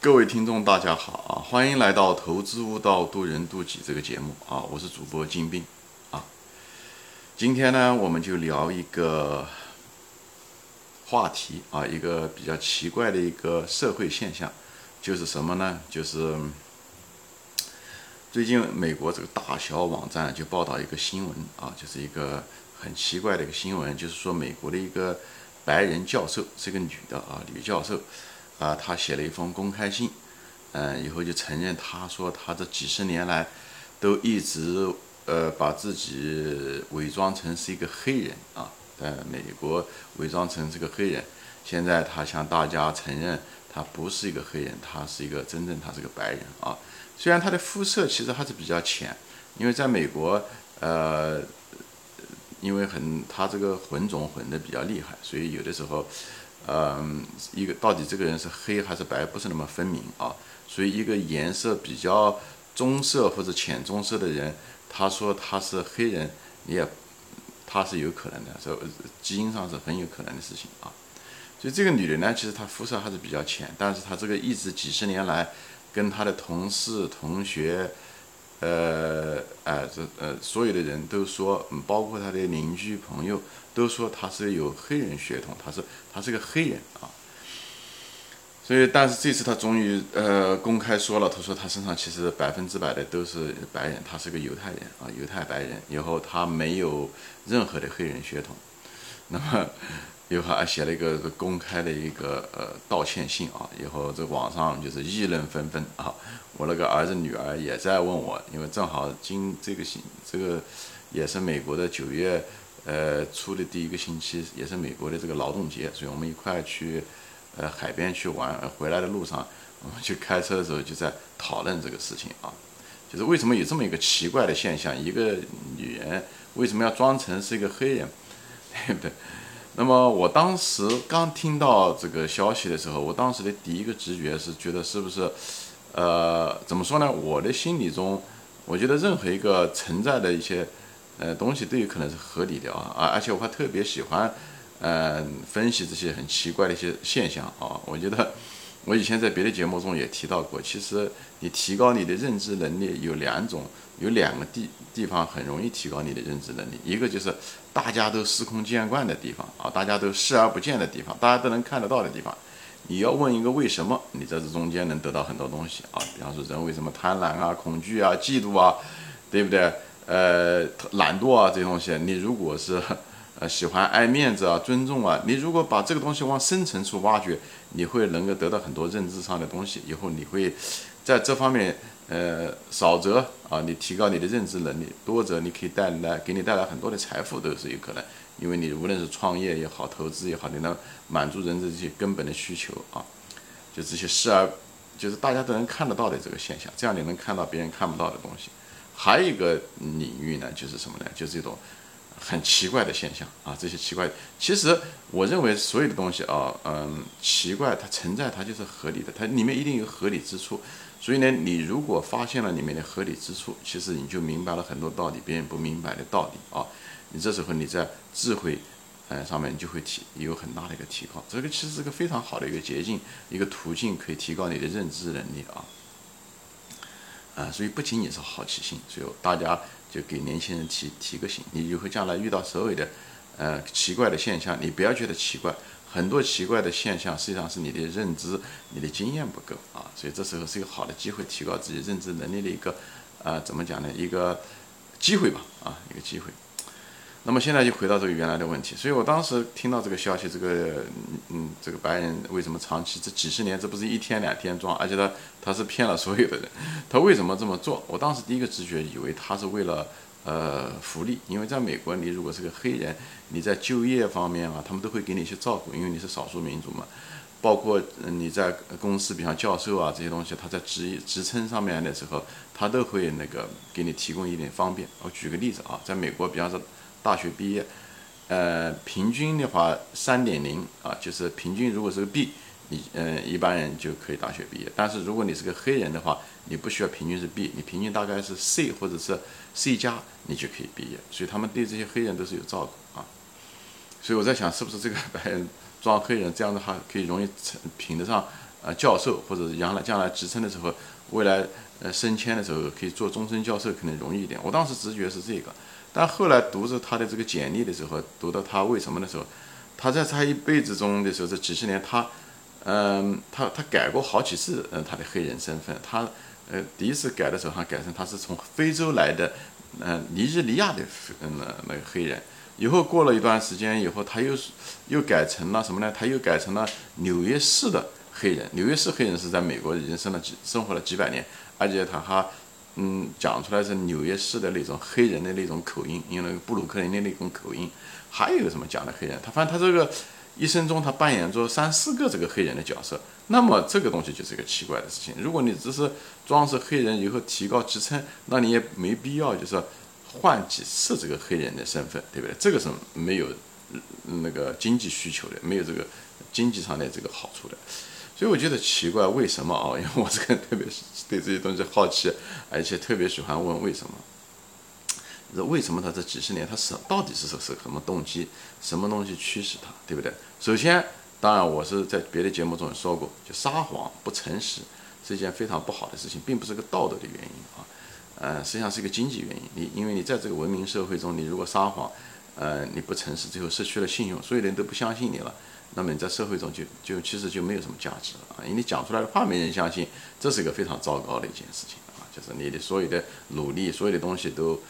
各位听众，大家好啊！欢迎来到《投资悟道，渡人渡己》这个节目啊！我是主播金兵啊。今天呢，我们就聊一个话题啊，一个比较奇怪的一个社会现象，就是什么呢？就是最近美国这个大小网站就报道一个新闻啊，就是一个很奇怪的一个新闻，就是说美国的一个白人教授是个女的啊，女教授。啊，他写了一封公开信，嗯，以后就承认，他说他这几十年来都一直呃把自己伪装成是一个黑人啊，在美国伪装成这个黑人，现在他向大家承认他不是一个黑人，他是一个真正他是个白人啊，虽然他的肤色其实还是比较浅，因为在美国呃，因为很他这个混种混的比较厉害，所以有的时候。嗯，一个到底这个人是黑还是白，不是那么分明啊。所以一个颜色比较棕色或者浅棕色的人，他说他是黑人，你也他是有可能的，说基因上是很有可能的事情啊。所以这个女人呢，其实她肤色还是比较浅，但是她这个一直几十年来跟她的同事、同学。呃，哎，这呃，所有的人都说，包括他的邻居朋友都说他是有黑人血统，他是他是个黑人啊。所以，但是这次他终于呃公开说了，他说他身上其实百分之百的都是白人，他是个犹太人啊，犹太白人，以后他没有任何的黑人血统。那么。以后还写了一个公开的一个呃道歉信啊，以后这网上就是议论纷纷啊。我那个儿子女儿也在问我，因为正好今这个星这个也是美国的九月呃初的第一个星期，也是美国的这个劳动节，所以我们一块去呃海边去玩。回来的路上，我们去开车的时候就在讨论这个事情啊，就是为什么有这么一个奇怪的现象，一个女人为什么要装成是一个黑人，对不对？那么我当时刚听到这个消息的时候，我当时的第一个直觉是觉得是不是，呃，怎么说呢？我的心理中，我觉得任何一个存在的一些，呃，东西都有可能是合理的啊，而而且我还特别喜欢，嗯，分析这些很奇怪的一些现象啊。我觉得我以前在别的节目中也提到过，其实你提高你的认知能力有两种。有两个地地方很容易提高你的认知能力，一个就是大家都司空见惯的地方啊，大家都视而不见的地方，大家都能看得到的地方。你要问一个为什么，你在这中间能得到很多东西啊。比方说人为什么贪婪啊、恐惧啊、嫉妒啊，对不对？呃，懒惰啊这些东西，你如果是呃喜欢爱面子啊、尊重啊，你如果把这个东西往深层处挖掘，你会能够得到很多认知上的东西。以后你会在这方面。呃，少则啊，你提高你的认知能力；多则你可以带来给你带来很多的财富都是有可能，因为你无论是创业也好，投资也好，你能满足人的这些根本的需求啊，就这些视而就是大家都能看得到的这个现象，这样你能看到别人看不到的东西。还有一个领域呢，就是什么呢？就是这种很奇怪的现象啊，这些奇怪，其实我认为所有的东西啊，嗯，奇怪它存在它就是合理的，它里面一定有合理之处。所以呢，你如果发现了里面的合理之处，其实你就明白了很多道理，别人不明白的道理啊。你这时候你在智慧，呃上面就会提有很大的一个提高。这个其实是个非常好的一个捷径，一个途径，可以提高你的认知能力啊。啊，所以不仅仅是好奇心，所以大家就给年轻人提提个醒，你以后将来遇到所有的，呃奇怪的现象，你不要觉得奇怪。很多奇怪的现象，实际上是你的认知、你的经验不够啊，所以这时候是一个好的机会，提高自己认知能力的一个，呃，怎么讲呢？一个机会吧，啊，一个机会。那么现在就回到这个原来的问题，所以我当时听到这个消息，这个，嗯，这个白人为什么长期这几十年，这不是一天两天装，而且他他是骗了所有的人，他为什么这么做？我当时第一个直觉以为他是为了。呃，福利，因为在美国，你如果是个黑人，你在就业方面啊，他们都会给你一些照顾，因为你是少数民族嘛。包括你在公司，比方教授啊这些东西，他在职职称上面的时候，他都会那个给你提供一点方便。我举个例子啊，在美国，比方说大学毕业，呃，平均的话三点零啊，就是平均如果是个 B。你嗯，一般人就可以大学毕业，但是如果你是个黑人的话，你不需要平均是 B，你平均大概是 C 或者是 C 加，你就可以毕业。所以他们对这些黑人都是有照顾啊。所以我在想，是不是这个白人装黑人这样的话，可以容易评得上呃教授或者是将来将来职称的时候，未来呃升迁的时候可以做终身教授，可能容易一点。我当时直觉是这个，但后来读着他的这个简历的时候，读到他为什么的时候，他在他一辈子中的时候这几十年，他嗯他他改过好几次嗯他的黑人身份，他呃第一次改的时候，他改成他是从非洲来的。嗯，尼日利亚的嗯那那个黑人，以后过了一段时间以后，他又又改成了什么呢？他又改成了纽约市的黑人。纽约市黑人是在美国已经生了几生活了几百年，而且他还嗯讲出来是纽约市的那种黑人的那种口音，因为那个布鲁克林的那种口音。还有个什么讲的黑人？他反正他这个一生中他扮演着三四个这个黑人的角色。那么这个东西就是一个奇怪的事情。如果你只是装饰黑人以后提高职称，那你也没必要就是换几次这个黑人的身份，对不对？这个是没有那个经济需求的，没有这个经济上的这个好处的。所以我觉得奇怪，为什么啊？因为我这个人特别是对这些东西好奇，而且特别喜欢问为什么。说为什么他这几十年他是到底是是什么动机，什么东西驱使他，对不对？首先。当然，我是在别的节目中也说过，就撒谎不诚实是一件非常不好的事情，并不是个道德的原因啊，呃，实际上是一个经济原因。你因为你在这个文明社会中，你如果撒谎，呃，你不诚实，最后失去了信用，所有人都不相信你了，那么你在社会中就就其实就没有什么价值了啊，因为你讲出来的话没人相信，这是一个非常糟糕的一件事情啊，就是你的所有的努力，所有的东西都。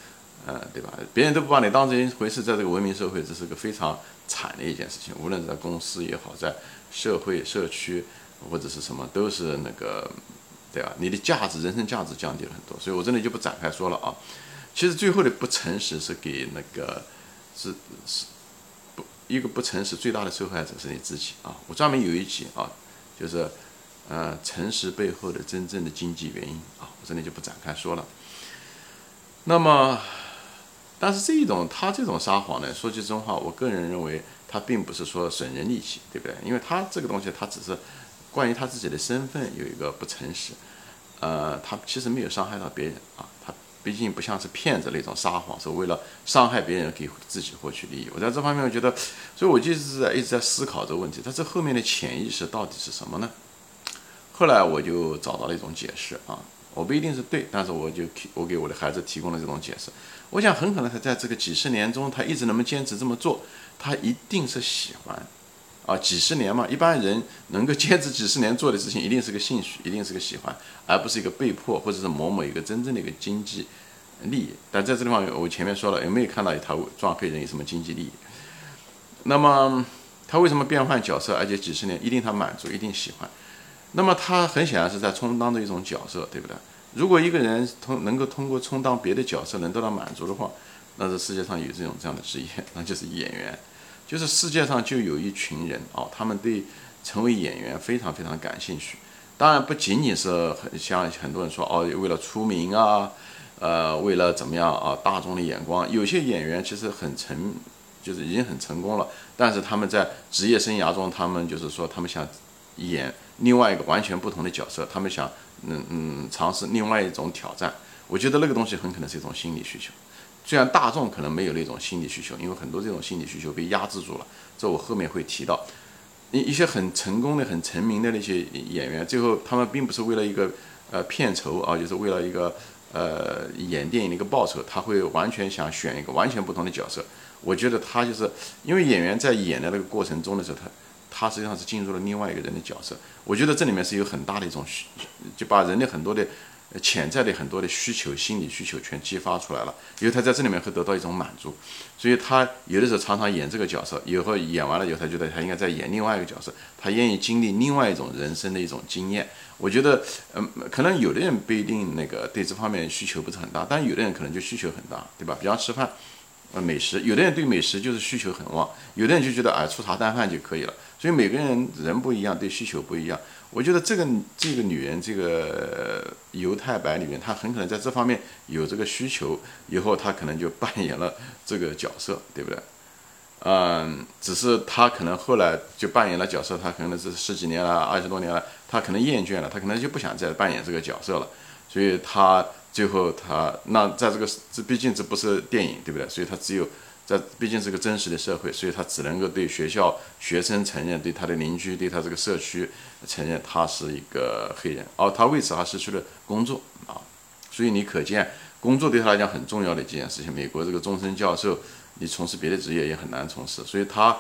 呃，对吧？别人都不把你当成一回事，在这个文明社会，这是个非常惨的一件事情。无论在公司也好，在社会、社区或者是什么，都是那个，对吧？你的价值、人生价值降低了很多。所以我这里就不展开说了啊。其实最后的不诚实是给那个是是一个不诚实最大的受害者是你自己啊。我专门有一集啊，就是呃诚实背后的真正的经济原因啊，我这里就不展开说了。那么。但是这一种他这种撒谎呢，说句真话，我个人认为他并不是说损人利己，对不对？因为他这个东西，他只是关于他自己的身份有一个不诚实，呃，他其实没有伤害到别人啊，毕竟不像是骗子那种撒谎，是为了伤害别人给自己获取利益。我在这方面我觉得，所以我就是在一直在思考这个问题，他这后面的潜意识到底是什么呢？后来我就找到了一种解释啊。我不一定是对，但是我就我给我的孩子提供了这种解释。我想很可能他在这个几十年中，他一直能够坚持这么做，他一定是喜欢啊。几十年嘛，一般人能够坚持几十年做的事情，一定是个兴趣，一定是个喜欢，而不是一个被迫或者是某某一个真正的一个经济利益。但在这地方，我前面说了，有没有看到他撞黑人有什么经济利益？那么他为什么变换角色，而且几十年一定他满足，一定喜欢？那么他很显然是在充当着一种角色，对不对？如果一个人通能够通过充当别的角色能得到满足的话，那这世界上有这种这样的职业，那就是演员。就是世界上就有一群人哦，他们对成为演员非常非常感兴趣。当然不仅仅是很像很多人说哦，为了出名啊，呃，为了怎么样啊，大众的眼光。有些演员其实很成，就是已经很成功了，但是他们在职业生涯中，他们就是说他们想演。另外一个完全不同的角色，他们想，嗯嗯，尝试另外一种挑战。我觉得那个东西很可能是一种心理需求，虽然大众可能没有那种心理需求，因为很多这种心理需求被压制住了。这我后面会提到，一一些很成功的、很成名的那些演员，最后他们并不是为了一个呃片酬啊，就是为了一个呃演电影的一个报酬，他会完全想选一个完全不同的角色。我觉得他就是因为演员在演的那个过程中的时候，他。他实际上是进入了另外一个人的角色，我觉得这里面是有很大的一种需，就把人的很多的潜在的很多的需求、心理需求全激发出来了，因为他在这里面会得到一种满足，所以他有的时候常常演这个角色，以后演完了以后，他觉得他应该再演另外一个角色，他愿意经历另外一种人生的一种经验。我觉得，嗯，可能有的人不一定那个对这方面需求不是很大，但有的人可能就需求很大，对吧？比方吃饭。呃，美食，有的人对美食就是需求很旺，有的人就觉得啊，粗茶淡饭就可以了。所以每个人人不一样，对需求不一样。我觉得这个这个女人，这个犹太白女人，她很可能在这方面有这个需求，以后她可能就扮演了这个角色，对不对？嗯，只是她可能后来就扮演了角色，她可能是十几年了，二十多年了，她可能厌倦了，她可能就不想再扮演这个角色了，所以她。最后她那在这个这毕竟这不是电影对不对？所以她只有这毕竟是个真实的社会，所以他只能够对学校学生承认，对他的邻居，对他这个社区承认他是一个黑人，哦，他为此还失去了工作啊，所以你可见工作对他来讲很重要的一件事情。美国这个终身教授，你从事别的职业也很难从事，所以他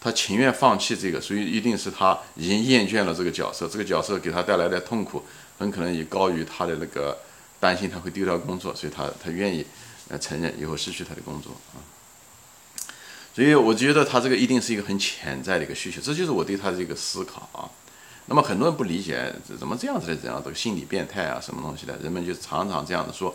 他情愿放弃这个，所以一定是他已经厌倦了这个角色，这个角色给他带来的痛苦很可能也高于他的那个担心他会丢掉工作，所以他他愿意呃承认以后失去他的工作啊。所以我觉得他这个一定是一个很潜在的一个需求，这就是我对他的一个思考啊。那么很多人不理解怎么这样子的这样这个心理变态啊，什么东西的，人们就常常这样子说。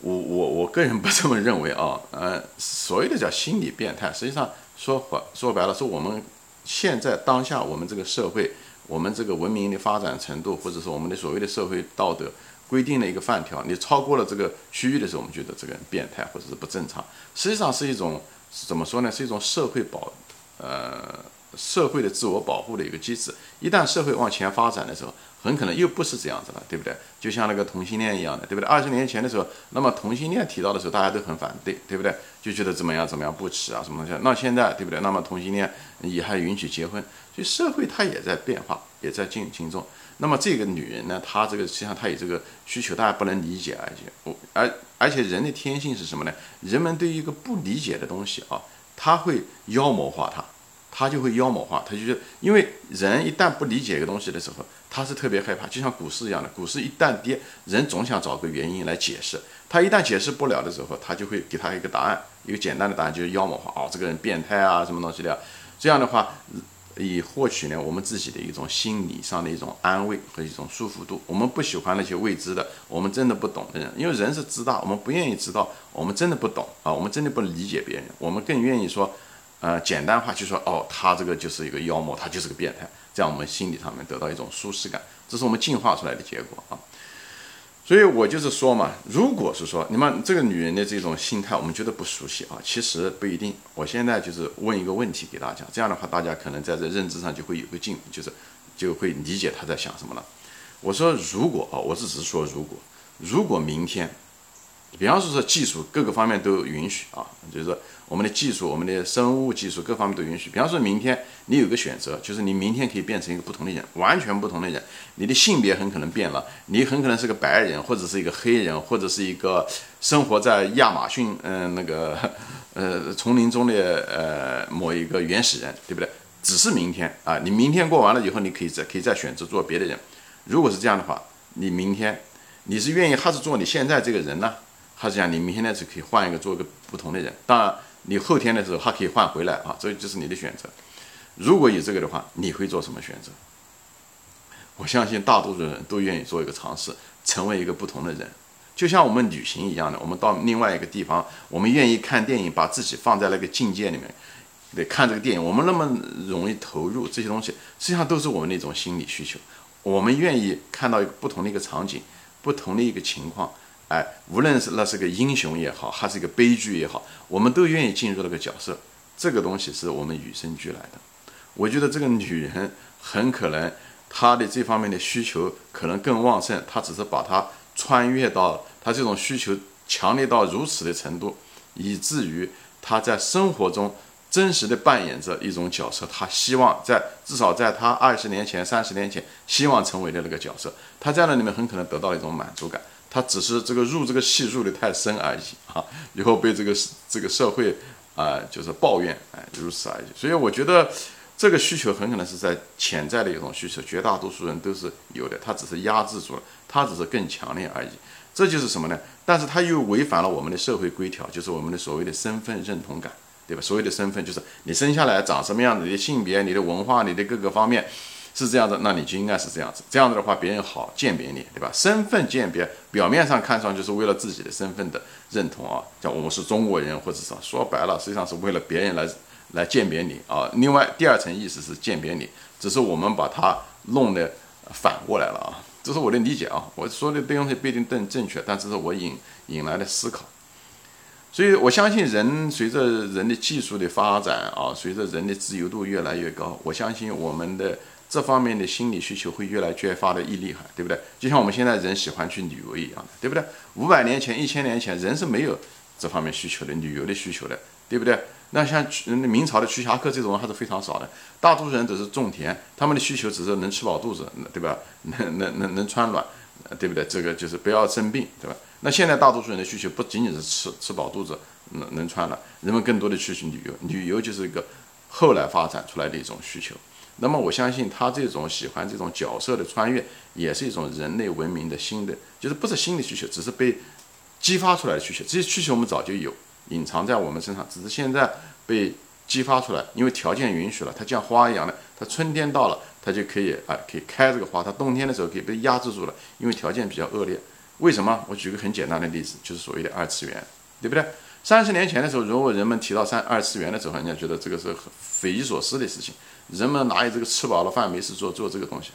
我我我个人不这么认为啊，呃，所谓的叫心理变态，实际上说白说白了，是我们现在当下我们这个社会，我们这个文明的发展程度，或者说我们的所谓的社会道德规定的一个范条，你超过了这个区域的时候，我们觉得这个人变态或者是不正常，实际上是一种。怎么说呢？是一种社会保，呃，社会的自我保护的一个机制。一旦社会往前发展的时候，很可能又不是这样子了，对不对？就像那个同性恋一样的，对不对？二十年前的时候，那么同性恋提到的时候，大家都很反对，对不对？就觉得怎么样怎么样不耻啊，什么东西？那现在，对不对？那么同性恋也还允许结婚，所以社会它也在变化，也在进行中。那么这个女人呢，她这个实际上她有这个需求，大家不能理解，而且我而而且人的天性是什么呢？人们对于一个不理解的东西啊，他会妖魔化它，他就会妖魔化，他就是因为人一旦不理解一个东西的时候，他是特别害怕，就像股市一样的，股市一旦跌，人总想找个原因来解释，他一旦解释不了的时候，他就会给他一个答案，一个简单的答案就是妖魔化，哦，这个人变态啊，什么东西的，这样的话。以获取呢我们自己的一种心理上的一种安慰和一种舒服度。我们不喜欢那些未知的，我们真的不懂的人，因为人是知道，我们不愿意知道，我们真的不懂啊，我们真的不理解别人，我们更愿意说，呃，简单化就说，哦，他这个就是一个妖魔，他就是个变态，这样我们心理上面得到一种舒适感，这是我们进化出来的结果啊。所以我就是说嘛，如果是说你们这个女人的这种心态，我们觉得不熟悉啊，其实不一定。我现在就是问一个问题给大家，这样的话大家可能在这认知上就会有个进，就是就会理解她在想什么了。我说如果啊，我只是说如果，如果明天。比方说，说技术各个方面都允许啊，就是说我们的技术、我们的生物技术各方面都允许。比方说明天你有个选择，就是你明天可以变成一个不同的人，完全不同的人。你的性别很可能变了，你很可能是个白人，或者是一个黑人，或者是一个生活在亚马逊嗯那个呃丛林中的呃某一个原始人，对不对？只是明天啊，你明天过完了以后，你可以再可以再选择做别的人。如果是这样的话，你明天你是愿意还是做你现在这个人呢？还是讲你明天呢是可以换一个做一个不同的人，当然你后天的时候还可以换回来啊，这就是你的选择。如果有这个的话，你会做什么选择？我相信大多数人都愿意做一个尝试，成为一个不同的人，就像我们旅行一样的，我们到另外一个地方，我们愿意看电影，把自己放在那个境界里面，得看这个电影，我们那么容易投入这些东西，实际上都是我们的一种心理需求。我们愿意看到一个不同的一个场景，不同的一个情况。哎，无论是那是个英雄也好，还是一个悲剧也好，我们都愿意进入那个角色。这个东西是我们与生俱来的。我觉得这个女人很可能她的这方面的需求可能更旺盛，她只是把她穿越到她这种需求强烈到如此的程度，以至于她在生活中真实的扮演着一种角色。她希望在至少在她二十年前、三十年前希望成为的那个角色，她在那里面很可能得到一种满足感。他只是这个入这个戏入的太深而已啊，以后被这个这个社会啊就是抱怨哎如此而已。所以我觉得这个需求很可能是在潜在的一种需求，绝大多数人都是有的，他只是压制住了，他只是更强烈而已。这就是什么呢？但是他又违反了我们的社会规条，就是我们的所谓的身份认同感，对吧？所谓的身份就是你生下来长什么样子，你的性别、你的文化、你的各个方面。是这样的，那你就应该是这样子。这样子的话，别人好鉴别你，对吧？身份鉴别，表面上看上去是为了自己的身份的认同啊，像我们是中国人，或者是说白了，实际上是为了别人来来鉴别你啊。另外，第二层意思是鉴别你，只是我们把它弄得反过来了啊。这是我的理解啊。我说的东西不一定正正确，但这是我引引来的思考。所以我相信，人随着人的技术的发展啊，随着人的自由度越来越高，我相信我们的。这方面的心理需求会越来越发的厉害，对不对？就像我们现在人喜欢去旅游一样的，对不对？五百年前、一千年前，人是没有这方面需求的，旅游的需求的，对不对？那像明朝的徐霞客这种人还是非常少的，大多数人都是种田，他们的需求只是能吃饱肚子，对吧？能能能能穿暖，对不对？这个就是不要生病，对吧？那现在大多数人的需求不仅仅是吃吃饱肚子，能能穿了，人们更多的去去旅游，旅游就是一个后来发展出来的一种需求。那么我相信他这种喜欢这种角色的穿越，也是一种人类文明的新的，就是不是新的需求，只是被激发出来的需求。这些需求我们早就有。隐藏在我们身上，只是现在被激发出来，因为条件允许了。它像花一样的，它春天到了，它就可以啊，可以开这个花。它冬天的时候可以被压制住了，因为条件比较恶劣。为什么？我举个很简单的例子，就是所谓的二次元，对不对？三十年前的时候，如果人们提到三二次元的时候，人家觉得这个是匪夷所思的事情。人们哪有这个吃饱了饭没事做做这个东西？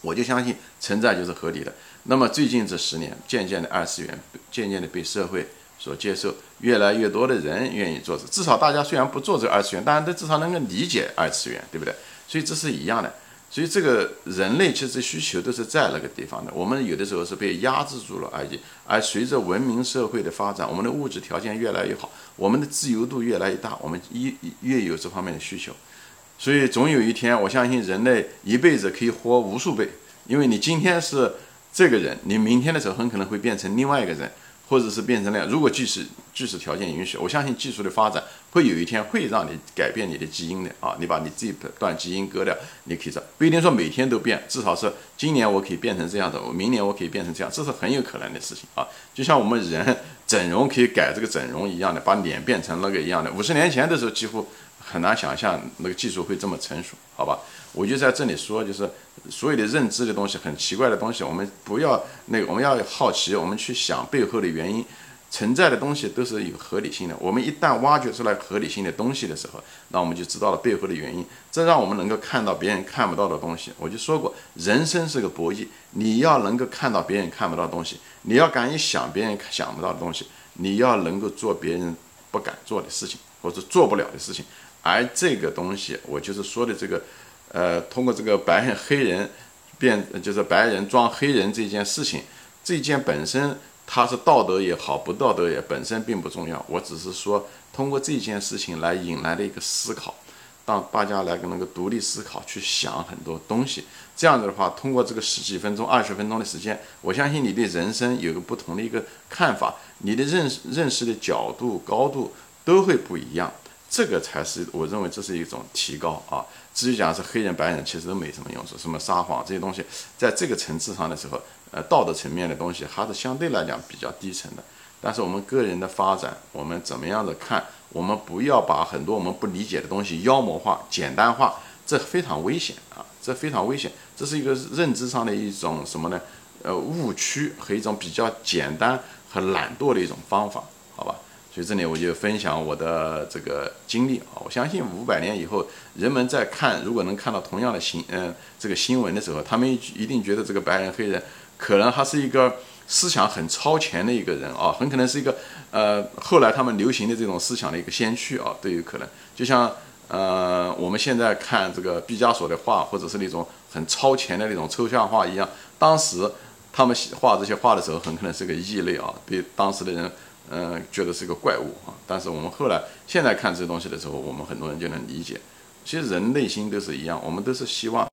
我就相信存在就是合理的。那么最近这十年，渐渐的二次元渐渐的被社会。所接受越来越多的人愿意做这，至少大家虽然不做这个二次元，但是至少能够理解二次元，对不对？所以这是一样的。所以这个人类其实需求都是在那个地方的。我们有的时候是被压制住了而已。而随着文明社会的发展，我们的物质条件越来越好，我们的自由度越来越大，我们一越有这方面的需求。所以总有一天，我相信人类一辈子可以活无数倍，因为你今天是这个人，你明天的时候很可能会变成另外一个人。或者是变成那样，如果即使即使条件允许，我相信技术的发展会有一天会让你改变你的基因的啊！你把你这一段基因割掉，你可以说，不一定说每天都变，至少是今年我可以变成这样的，我明年我可以变成这样，这是很有可能的事情啊！就像我们人整容可以改这个整容一样的，把脸变成那个一样的，五十年前的时候几乎很难想象那个技术会这么成熟，好吧？我就在这里说，就是所有的认知的东西，很奇怪的东西，我们不要那个，我们要好奇，我们去想背后的原因，存在的东西都是有合理性的。我们一旦挖掘出来合理性的东西的时候，那我们就知道了背后的原因，这让我们能够看到别人看不到的东西。我就说过，人生是个博弈，你要能够看到别人看不到的东西，你要敢于想别人想不到的东西，你要能够做别人不敢做的事情或者做不了的事情。而这个东西，我就是说的这个。呃，通过这个白人黑人变，就是白人装黑人这件事情，这件本身它是道德也好，不道德也本身并不重要。我只是说，通过这件事情来引来的一个思考，让大家来能够独立思考，去想很多东西。这样子的话，通过这个十几分钟、二十分钟的时间，我相信你对人生有个不同的一个看法，你的认识认识的角度、高度都会不一样。这个才是我认为这是一种提高啊。至于讲是黑人白人，其实都没什么用处。什么撒谎这些东西，在这个层次上的时候，呃，道德层面的东西还是相对来讲比较低层的。但是我们个人的发展，我们怎么样的看？我们不要把很多我们不理解的东西妖魔化、简单化，这非常危险啊！这非常危险，这是一个认知上的一种什么呢？呃，误区和一种比较简单和懒惰的一种方法，好吧？所以这里我就分享我的这个经历啊，我相信五百年以后，人们在看，如果能看到同样的新嗯这个新闻的时候，他们一定觉得这个白人黑人可能还是一个思想很超前的一个人啊，很可能是一个呃后来他们流行的这种思想的一个先驱啊，都有可能。就像呃我们现在看这个毕加索的画，或者是那种很超前的那种抽象画一样，当时他们画这些画的时候，很可能是个异类啊，对当时的人。嗯，觉得是个怪物啊！但是我们后来现在看这些东西的时候，我们很多人就能理解，其实人内心都是一样，我们都是希望。